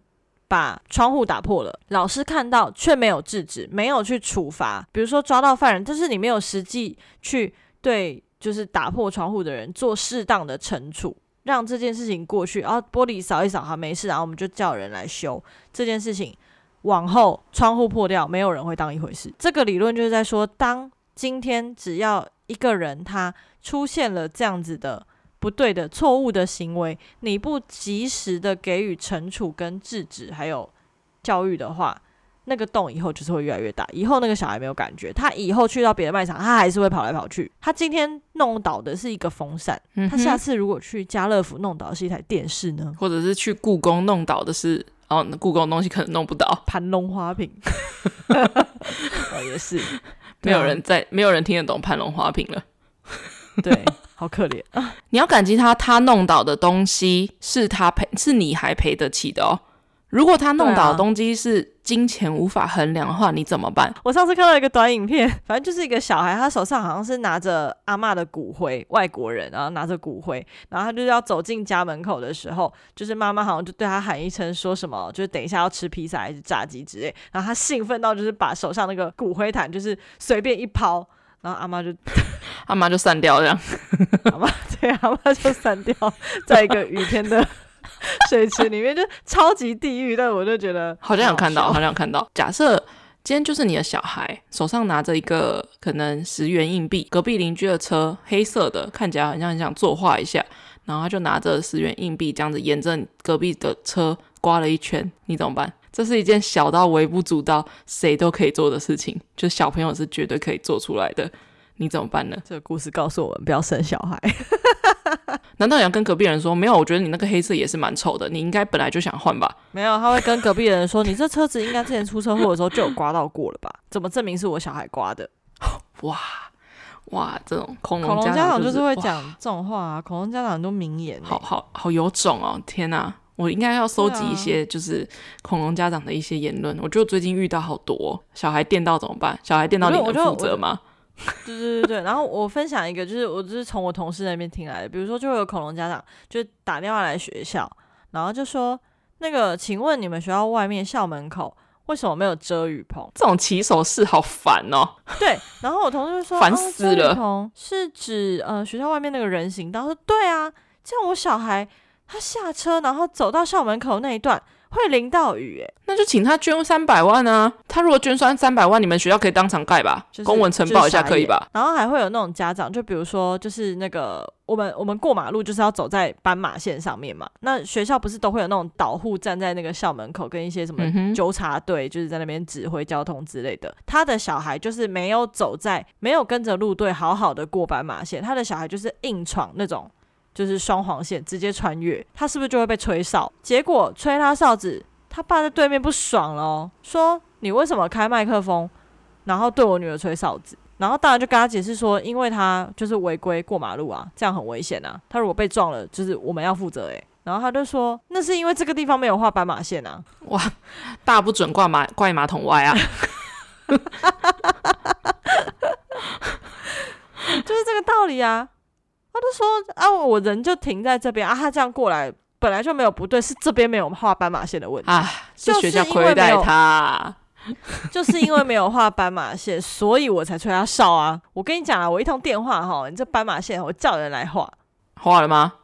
把窗户打破了，老师看到却没有制止，没有去处罚。比如说抓到犯人，但是你没有实际去对就是打破窗户的人做适当的惩处，让这件事情过去。然后玻璃扫一扫，好，没事，然后我们就叫人来修这件事情。往后窗户破掉，没有人会当一回事。这个理论就是在说，当今天只要一个人他出现了这样子的。不对的、错误的行为，你不及时的给予惩处跟制止，还有教育的话，那个洞以后就是会越来越大。以后那个小孩没有感觉，他以后去到别的卖场，他还是会跑来跑去。他今天弄倒的是一个风扇，他下次如果去家乐福弄倒的是一台电视呢？或者是去故宫弄倒的是哦，那故宫东西可能弄不倒，盘龙花瓶。哦，也是，没有人在，没有人听得懂盘龙花瓶了。对，好可怜啊！你要感激他，他弄倒的东西是他赔，是你还赔得起的哦。如果他弄倒的东西是金钱无法衡量的话，你怎么办？我上次看到一个短影片，反正就是一个小孩，他手上好像是拿着阿嬷的骨灰，外国人，然后拿着骨灰，然后他就是要走进家门口的时候，就是妈妈好像就对他喊一声，说什么，就是等一下要吃披萨还是炸鸡之类，然后他兴奋到就是把手上那个骨灰坛就是随便一抛，然后阿妈就阿妈就散掉这样，阿妈对，阿妈就散掉，在一个雨天的。水池里面就超级地狱，但我就觉得好像有看到，好像有看到。假设今天就是你的小孩手上拿着一个可能十元硬币，隔壁邻居的车黑色的，看起来好像很想作画一下，然后他就拿着十元硬币这样子沿着隔壁的车刮了一圈，你怎么办？这是一件小到微不足道，谁都可以做的事情，就小朋友是绝对可以做出来的，你怎么办呢？这个故事告诉我们不要生小孩。难道你要跟隔壁人说没有？我觉得你那个黑色也是蛮丑的，你应该本来就想换吧？没有，他会跟隔壁人说：“你这车子应该之前出车祸的时候就有刮到过了吧？怎么证明是我小孩刮的？” 哇哇，这种恐龙家长就是会讲这种话啊！恐龙家长很多名言，好好好有种哦！天哪，我应该要收集一些就是恐龙家长的一些言论。我觉得最近遇到好多小孩电到怎么办？小孩电到你能负责吗？对对对对，然后我分享一个，就是我就是从我同事那边听来的，比如说就会有恐龙家长就打电话来学校，然后就说那个，请问你们学校外面校门口为什么没有遮雨棚？这种骑手式好烦哦。对，然后我同事就说，烦死了。哦、是指呃学校外面那个人行道？说对啊，这样我小孩他下车然后走到校门口那一段。会淋到雨，哎，那就请他捐三百万啊！他如果捐三三百万，你们学校可以当场盖吧？就是、公文呈报一下可以吧？然后还会有那种家长，就比如说，就是那个我们我们过马路就是要走在斑马线上面嘛。那学校不是都会有那种导护站在那个校门口，跟一些什么纠察队就是在那边指挥交通之类的。他的小孩就是没有走在，没有跟着路队好好的过斑马线，他的小孩就是硬闯那种。就是双黄线直接穿越，他是不是就会被吹哨？结果吹他哨子，他爸在对面不爽了哦，说你为什么开麦克风，然后对我女儿吹哨子？然后大人就跟他解释说，因为他就是违规过马路啊，这样很危险啊，他如果被撞了，就是我们要负责诶。然后他就说，那是因为这个地方没有画斑马线啊，哇，大不准挂马挂马桶外啊，就是这个道理啊。他就说啊，我人就停在这边啊，他这样过来本来就没有不对，是这边没有画斑马线的问题啊，是学校亏待他，就是因为没有画斑马线，所以我才吹他哨啊。我跟你讲啊，我一通电话哈，你这斑马线我叫人来画，画了吗？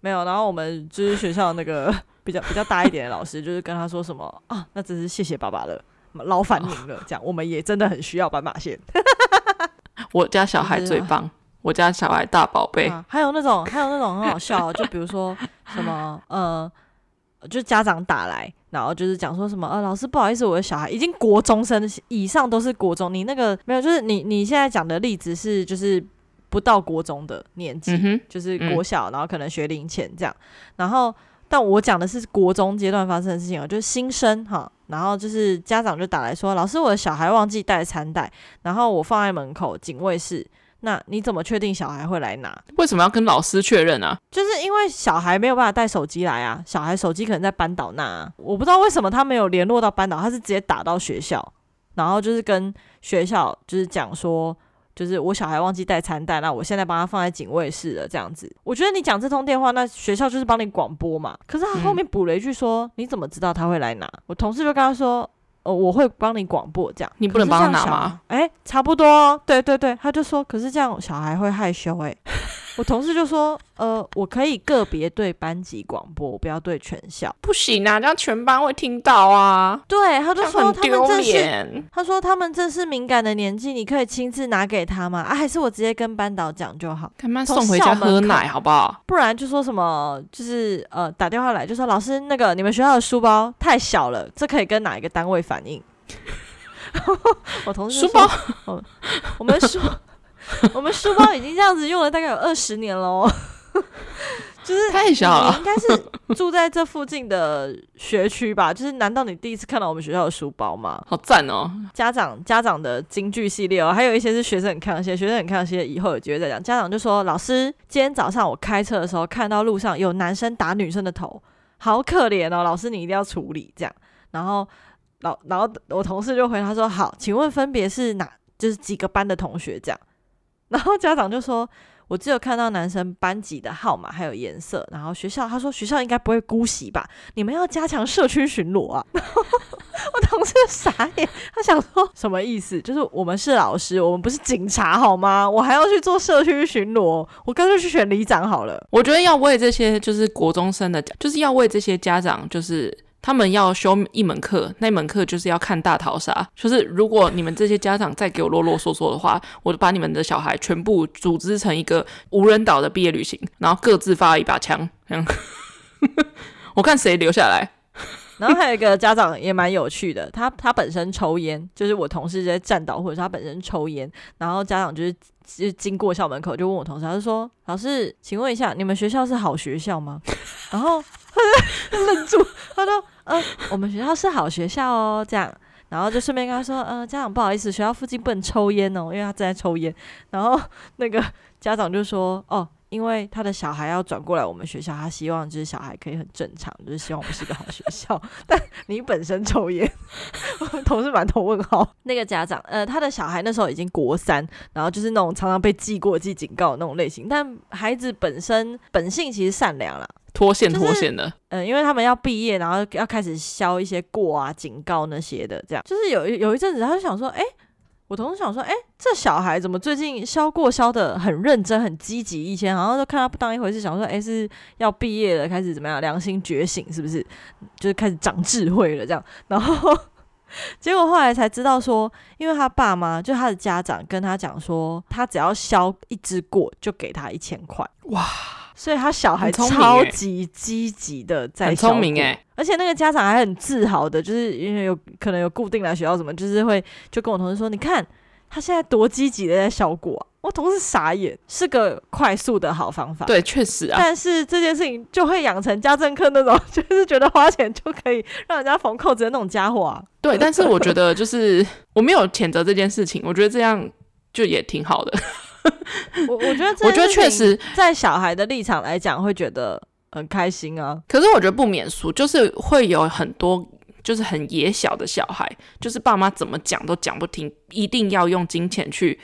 没有。然后我们就是学校那个 比较比较大一点的老师，就是跟他说什么啊，那真是谢谢爸爸了，劳烦您了。这样我们也真的很需要斑马线。我家小孩最棒。我家小孩大宝贝、啊，还有那种，还有那种很好笑，就比如说 什么，呃，就家长打来，然后就是讲说什么，呃，老师不好意思，我的小孩已经国中生以上都是国中，你那个没有，就是你你现在讲的例子是就是不到国中的年纪，嗯、就是国小，然后可能学龄前这样，然后但我讲的是国中阶段发生的事情啊，就是新生哈，然后就是家长就打来说，老师我的小孩忘记带餐袋，然后我放在门口警卫室。那你怎么确定小孩会来拿？为什么要跟老师确认啊？就是因为小孩没有办法带手机来啊，小孩手机可能在班导那啊，我不知道为什么他没有联络到班导，他是直接打到学校，然后就是跟学校就是讲说，就是我小孩忘记带餐袋，那我现在帮他放在警卫室了，这样子。我觉得你讲这通电话，那学校就是帮你广播嘛。可是他后面补了一句说，嗯，你怎么知道他会来拿？我同事就跟他说。哦，我会帮你广播这样，你不能帮他拿吗？哎，差不多，对对对，他就说，可是这样小孩会害羞哎。我同事就说，呃，我可以个别对班级广播，我不要对全校。不行啊，这样全班会听到啊。对，他就说他们这是，他说他们这是敏感的年纪，你可以亲自拿给他吗？啊，还是我直接跟班导讲就好，他们送回家喝奶好不好？不然就说什么，就是呃打电话来就说老师，那个你们学校的书包太小了，这可以跟哪一个单位反映？我同事书包，哦，我们书 我们书包已经这样子用了大概有二十年了哦。就是太小了，应该是住在这附近的学区吧？就是难道你第一次看到我们学校的书包吗？好赞哦！家长家长的京剧系列哦，还有一些是学生很看些，学生很看些，以后有机会再讲。家长就说：“老师，今天早上我开车的时候看到路上有男生打女生的头，好可怜哦！老师你一定要处理这样。”然后老然后我同事就回他说：“好，请问分别是哪就是几个班的同学这样？”然后家长就说。我只有看到男生班级的号码还有颜色，然后学校他说学校应该不会姑息吧？你们要加强社区巡逻啊！我同事傻眼，他想说什么意思？就是我们是老师，我们不是警察好吗？我还要去做社区巡逻，我干脆去选里长好了。我觉得要为这些就是国中生的，就是要为这些家长就是。他们要修一门课，那门课就是要看大逃杀。就是如果你们这些家长再给我啰啰嗦嗦的话，我就把你们的小孩全部组织成一个无人岛的毕业旅行，然后各自发一把枪，这 样我看谁留下来。然后还有一个家长也蛮有趣的，他他本身抽烟，就是我同事在站岛，或者是他本身抽烟，然后家长就是就经过校门口就问我同事，他就说：“老师，请问一下，你们学校是好学校吗？”然后他愣住，他说。嗯、我们学校是好学校哦，这样，然后就顺便跟他说，嗯、家长不好意思，学校附近不能抽烟哦，因为他正在抽烟。然后那个家长就说，哦，因为他的小孩要转过来我们学校，他希望就是小孩可以很正常，就是希望我们是个好学校。但你本身抽烟，同事满头问号。那个家长，呃，他的小孩那时候已经国三，然后就是那种常常被记过、记警告的那种类型。但孩子本身本性其实善良啦。脱线脱线的，嗯、呃，因为他们要毕业，然后要开始消一些过啊、警告那些的，这样就是有有一阵子，他就想说，哎、欸，我同事想说，哎、欸，这小孩怎么最近消过消的很认真、很积极？以前好像都看他不当一回事，想说，哎、欸，是要毕业了，开始怎么样，良心觉醒，是不是？就是开始长智慧了，这样。然后结果后来才知道说，因为他爸妈就他的家长跟他讲说，他只要消一只过，就给他一千块。哇！所以他小孩超级积极的在，很聪明哎，而且那个家长还很自豪的，就是因为有可能有固定来学校什么，就是会就跟我同事说，你看他现在多积极的在效果、啊，我同事傻眼，是个快速的好方法，对，确实啊，但是这件事情就会养成家政课那种，就是觉得花钱就可以让人家缝扣子的那种家伙啊，对，但是我觉得就是我没有谴责这件事情，我觉得这样就也挺好的。我我觉得，我觉得确实，在小孩的立场来讲，会觉得很开心啊。可是我觉得不免俗，就是会有很多就是很野小的小孩，就是爸妈怎么讲都讲不听，一定要用金钱去。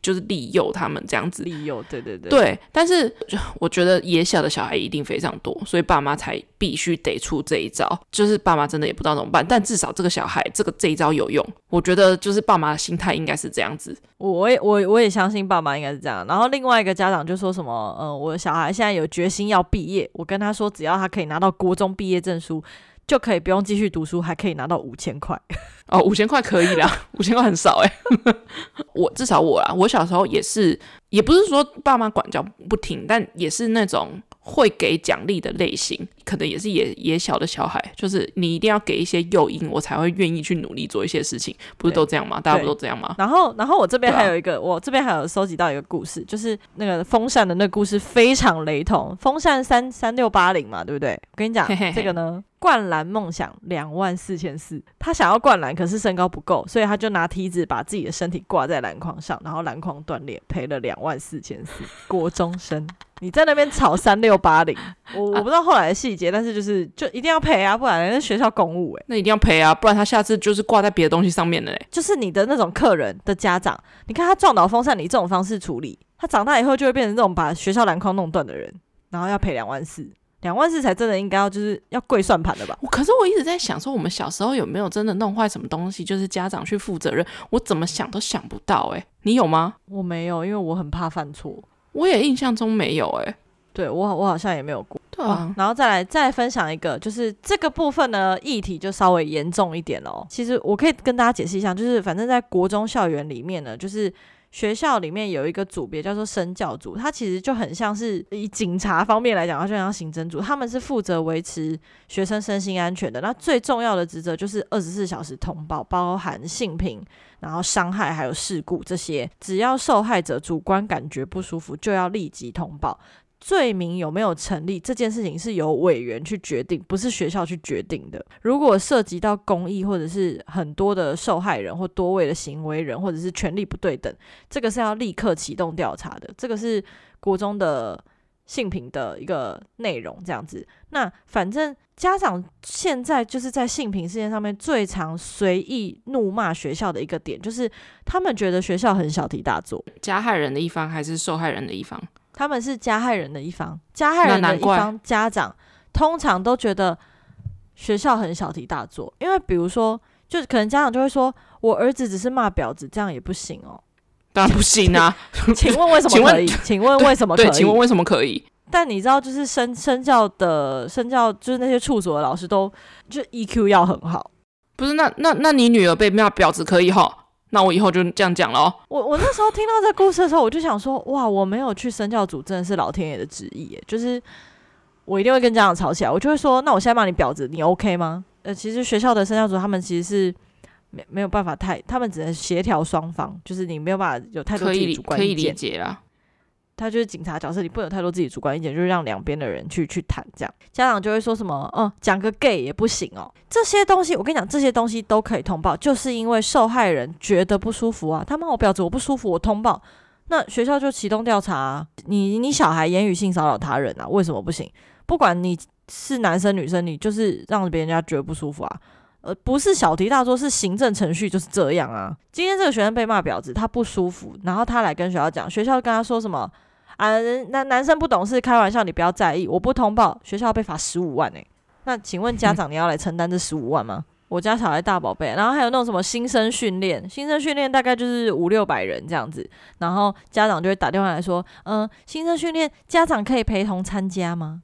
就是利诱他们这样子，利诱，对对对，对。但是我觉得野小的小孩一定非常多，所以爸妈才必须得出这一招。就是爸妈真的也不知道怎么办，但至少这个小孩这个这一招有用。我觉得就是爸妈的心态应该是这样子。我也我我也相信爸妈应该是这样。然后另外一个家长就说什么，嗯、呃，我的小孩现在有决心要毕业，我跟他说，只要他可以拿到国中毕业证书。就可以不用继续读书，还可以拿到五千块 哦，五千块可以啦，五千块很少哎。我至少我啊，我小时候也是，也不是说爸妈管教不听，但也是那种。会给奖励的类型，可能也是野野小的小孩，就是你一定要给一些诱因，我才会愿意去努力做一些事情，不是都这样吗？大家不都这样吗？然后，然后我这边还有一个，啊、我这边还有收集到一个故事，就是那个风扇的那个故事非常雷同，风扇三三六八零嘛，对不对？我跟你讲，嘿嘿嘿这个呢，灌篮梦想两万四千四，他想要灌篮，可是身高不够，所以他就拿梯子把自己的身体挂在篮筐上，然后篮筐断裂，赔了两万四千四，国中生。你在那边吵三六八零，我我不知道后来的细节，但是就是就一定要赔啊，不然那学校公务诶、欸，那一定要赔啊，不然他下次就是挂在别的东西上面的嘞。就是你的那种客人的家长，你看他撞倒风扇，你这种方式处理，他长大以后就会变成这种把学校篮筐弄断的人，然后要赔两万四，两万四才真的应该要就是要跪算盘的吧？可是我一直在想说，我们小时候有没有真的弄坏什么东西，就是家长去负责任？我怎么想都想不到诶、欸，你有吗？我没有，因为我很怕犯错。我也印象中没有哎、欸。对我，我好像也没有过。对啊，然后再来再来分享一个，就是这个部分呢，议题就稍微严重一点哦。其实我可以跟大家解释一下，就是反正在国中校园里面呢，就是学校里面有一个组别叫做生教组，它其实就很像是以警察方面来讲，它就像刑侦组，他们是负责维持学生身心安全的。那最重要的职责就是二十四小时通报，包含性平、然后伤害还有事故这些，只要受害者主观感觉不舒服，就要立即通报。罪名有没有成立这件事情是由委员去决定，不是学校去决定的。如果涉及到公益或者是很多的受害人或多位的行为人，或者是权利不对等，这个是要立刻启动调查的。这个是国中的性平的一个内容，这样子。那反正家长现在就是在性平事件上面最常随意怒骂学校的一个点，就是他们觉得学校很小题大做，加害人的一方还是受害人的一方？他们是加害人的一方，加害人的一方家长通常都觉得学校很小题大做，因为比如说，就可能家长就会说：“我儿子只是骂婊子，这样也不行哦。”当然不行啊！请问为什么可以？请问为什么可以？对，请问为什么可以？但你知道，就是身身教的身教，就是那些处所的老师都就 EQ 要很好。不是，那那那你女儿被骂婊子可以哈？那我以后就这样讲了哦。我我那时候听到这故事的时候，我就想说，哇，我没有去身教组，真的是老天爷的旨意耶。就是我一定会跟家长吵起来，我就会说，那我现在骂你婊子，你 OK 吗？呃，其实学校的身教组他们其实是没没有办法太，他们只能协调双方，就是你没有办法有太多自己主观意见。可以理解啦。他就是警察角色，你不能有太多自己主观意见，就是让两边的人去去谈这样。家长就会说什么，嗯，讲个 gay 也不行哦。这些东西，我跟你讲，这些东西都可以通报，就是因为受害人觉得不舒服啊，他骂我婊子，我不舒服，我通报，那学校就启动调查啊。你你小孩言语性骚扰他人啊，为什么不行？不管你是男生女生，你就是让别人家觉得不舒服啊。呃，不是小题大做，是行政程序就是这样啊。今天这个学生被骂婊子，他不舒服，然后他来跟学校讲，学校跟他说什么？啊，男男生不懂事，开玩笑，你不要在意。我不通报，学校被罚十五万诶、欸。那请问家长，你要来承担这十五万吗？嗯、我家小孩大宝贝，然后还有那种什么新生训练，新生训练大概就是五六百人这样子，然后家长就会打电话来说，嗯，新生训练家长可以陪同参加吗？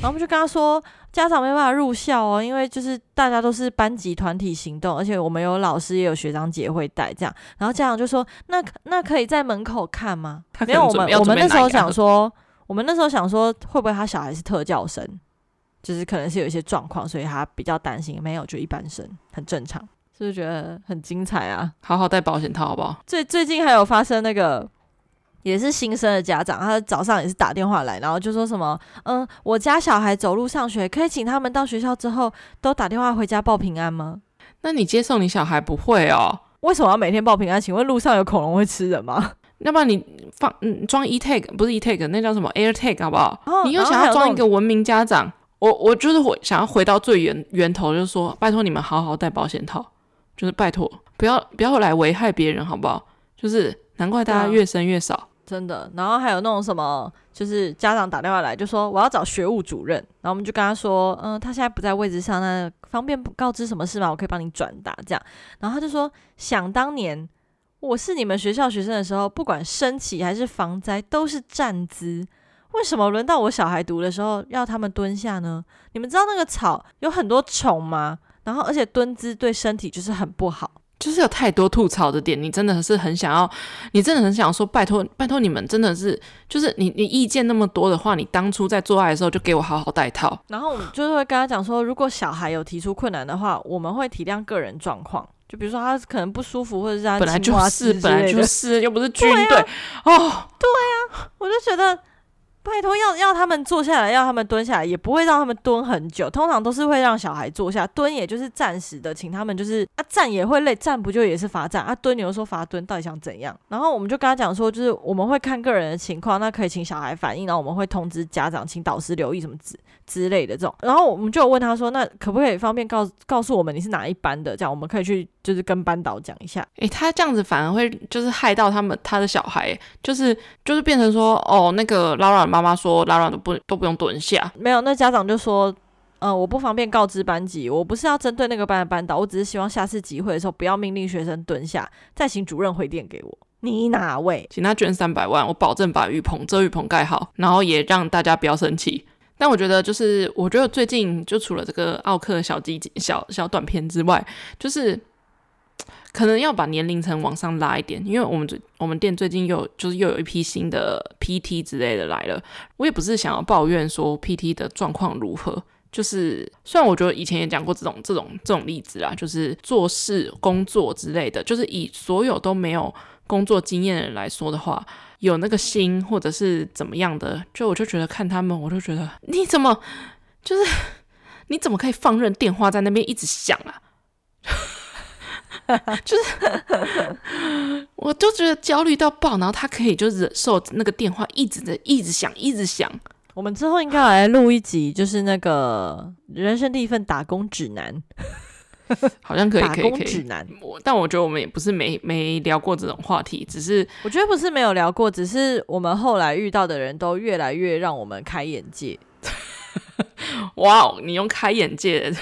然后我们就跟他说，家长没办法入校哦，因为就是大家都是班级团体行动，而且我们有老师也有学长姐会带这样。然后家长就说，那那可以在门口看吗？没有，我们我们那时候想说，我们那时候想说，会不会他小孩是特教生，就是可能是有一些状况，所以他比较担心。没有，就一般生，很正常。是不是觉得很精彩啊？好好戴保险套好不好？最最近还有发生那个。也是新生的家长，他早上也是打电话来，然后就说什么，嗯，我家小孩走路上学，可以请他们到学校之后都打电话回家报平安吗？那你接送你小孩不会哦？为什么要每天报平安？请问路上有恐龙会吃人吗？要不然你放嗯装 e tag 不是 e tag，那叫什么 air tag 好不好？哦、你又想要装一个文明家长，我我就是回想要回到最源源头，就是说拜托你们好好戴保险套，就是拜托不要不要来危害别人好不好？就是难怪大家越生越少。真的，然后还有那种什么，就是家长打电话来就说我要找学务主任，然后我们就跟他说，嗯，他现在不在位置上，那方便告知什么事吗？我可以帮你转达这样。然后他就说，想当年我是你们学校学生的时候，不管升旗还是防灾都是站姿，为什么轮到我小孩读的时候要他们蹲下呢？你们知道那个草有很多虫吗？然后而且蹲姿对身体就是很不好。就是有太多吐槽的点，你真的是很想要，你真的很想说，拜托拜托你们，真的是，就是你你意见那么多的话，你当初在做爱的时候就给我好好带套。然后我们就是会跟他讲说，如果小孩有提出困难的话，我们会体谅个人状况，就比如说他可能不舒服，或者是他本来就是本来就是又不是军队、啊、哦，对啊，我就觉得。拜托，要要他们坐下来，要他们蹲下来，也不会让他们蹲很久。通常都是会让小孩坐下，蹲也就是暂时的，请他们就是啊，站也会累，站不就也是罚站啊？蹲你又说罚蹲，到底想怎样？然后我们就跟他讲说，就是我们会看个人的情况，那可以请小孩反映，然后我们会通知家长，请导师留意什么之之类的这种。然后我们就问他说，那可不可以方便告告诉我们你是哪一班的？这样我们可以去就是跟班导讲一下。诶、他这样子反而会就是害到他们他的小孩，就是就是变成说哦，那个 Laura 妈妈妈说 Laura 都不都不用蹲下，没有，那家长就说，嗯、呃，我不方便告知班级，我不是要针对那个班的班导，我只是希望下次集会的时候不要命令学生蹲下，再请主任回电给我。你哪位？请他捐三百万，我保证把雨棚遮雨棚盖好，然后也让大家不要生气。但我觉得就是，我觉得最近就除了这个奥克小集小小短片之外，就是可能要把年龄层往上拉一点，因为我们最我们店最近又就是又有一批新的 PT 之类的来了。我也不是想要抱怨说 PT 的状况如何，就是虽然我觉得以前也讲过这种这种这种例子啦，就是做事工作之类的，就是以所有都没有工作经验的人来说的话，有那个心或者是怎么样的，就我就觉得看他们，我就觉得你怎么就是你怎么可以放任电话在那边一直响啊？就是，我就觉得焦虑到爆，然后他可以就忍受那个电话一直的一直响，一直响。我们之后应该来录一集，就是那个人生第一份打工指南，好像可以，可以，可以。打工指南。我，但我觉得我们也不是没没聊过这种话题，只是我觉得不是没有聊过，只是我们后来遇到的人都越来越让我们开眼界。哇哦，你用开眼界。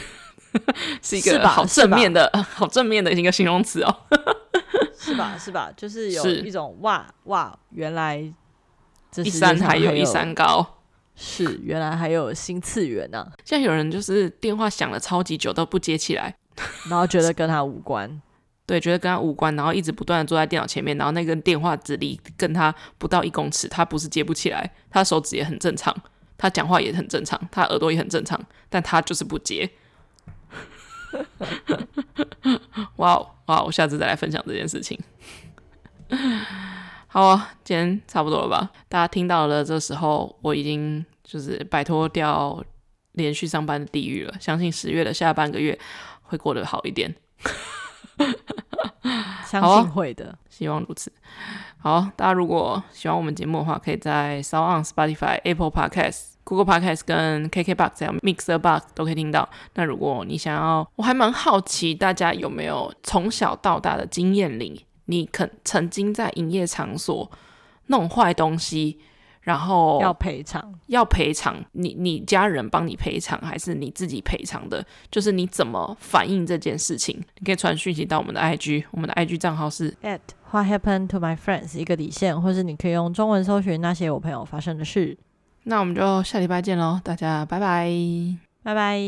是一个好正面的、好正面的一个形容词哦，是吧？是吧？就是有一种哇哇，原来这一山还有一山高，是原来还有新次元呢、啊。现在有人就是电话响了超级久都不接起来，然后觉得跟他无关，对，觉得跟他无关，然后一直不断的坐在电脑前面，然后那根电话只离跟他不到一公尺，他不是接不起来，他手指也很正常，他讲话也很正常，他耳朵也很正常，但他就是不接。哇哦哇！我下次再来分享这件事情。好啊，今天差不多了吧？大家听到了，这时候我已经就是摆脱掉连续上班的地狱了。相信十月的下半个月会过得好一点。相信会的，啊，希望如此。好，大家如果喜欢我们节目的话，可以在 SoundOn、Spotify、Apple Podcasts。Google Podcast 跟 KKBox 还有 Mixer Box 都可以听到。那如果你想要，我还蛮好奇大家有没有从小到大的经验里，你肯曾经在营业场所弄坏东西，然后要赔偿，要赔偿，你你家人帮你赔偿，还是你自己赔偿的？就是你怎么反映这件事情？你可以传讯息到我们的 IG，我们的 IG 账号是 at What happened to my friends 一个底线，或是你可以用中文搜寻那些我朋友发生的事。那我们就下礼拜见喽大家拜拜。拜拜。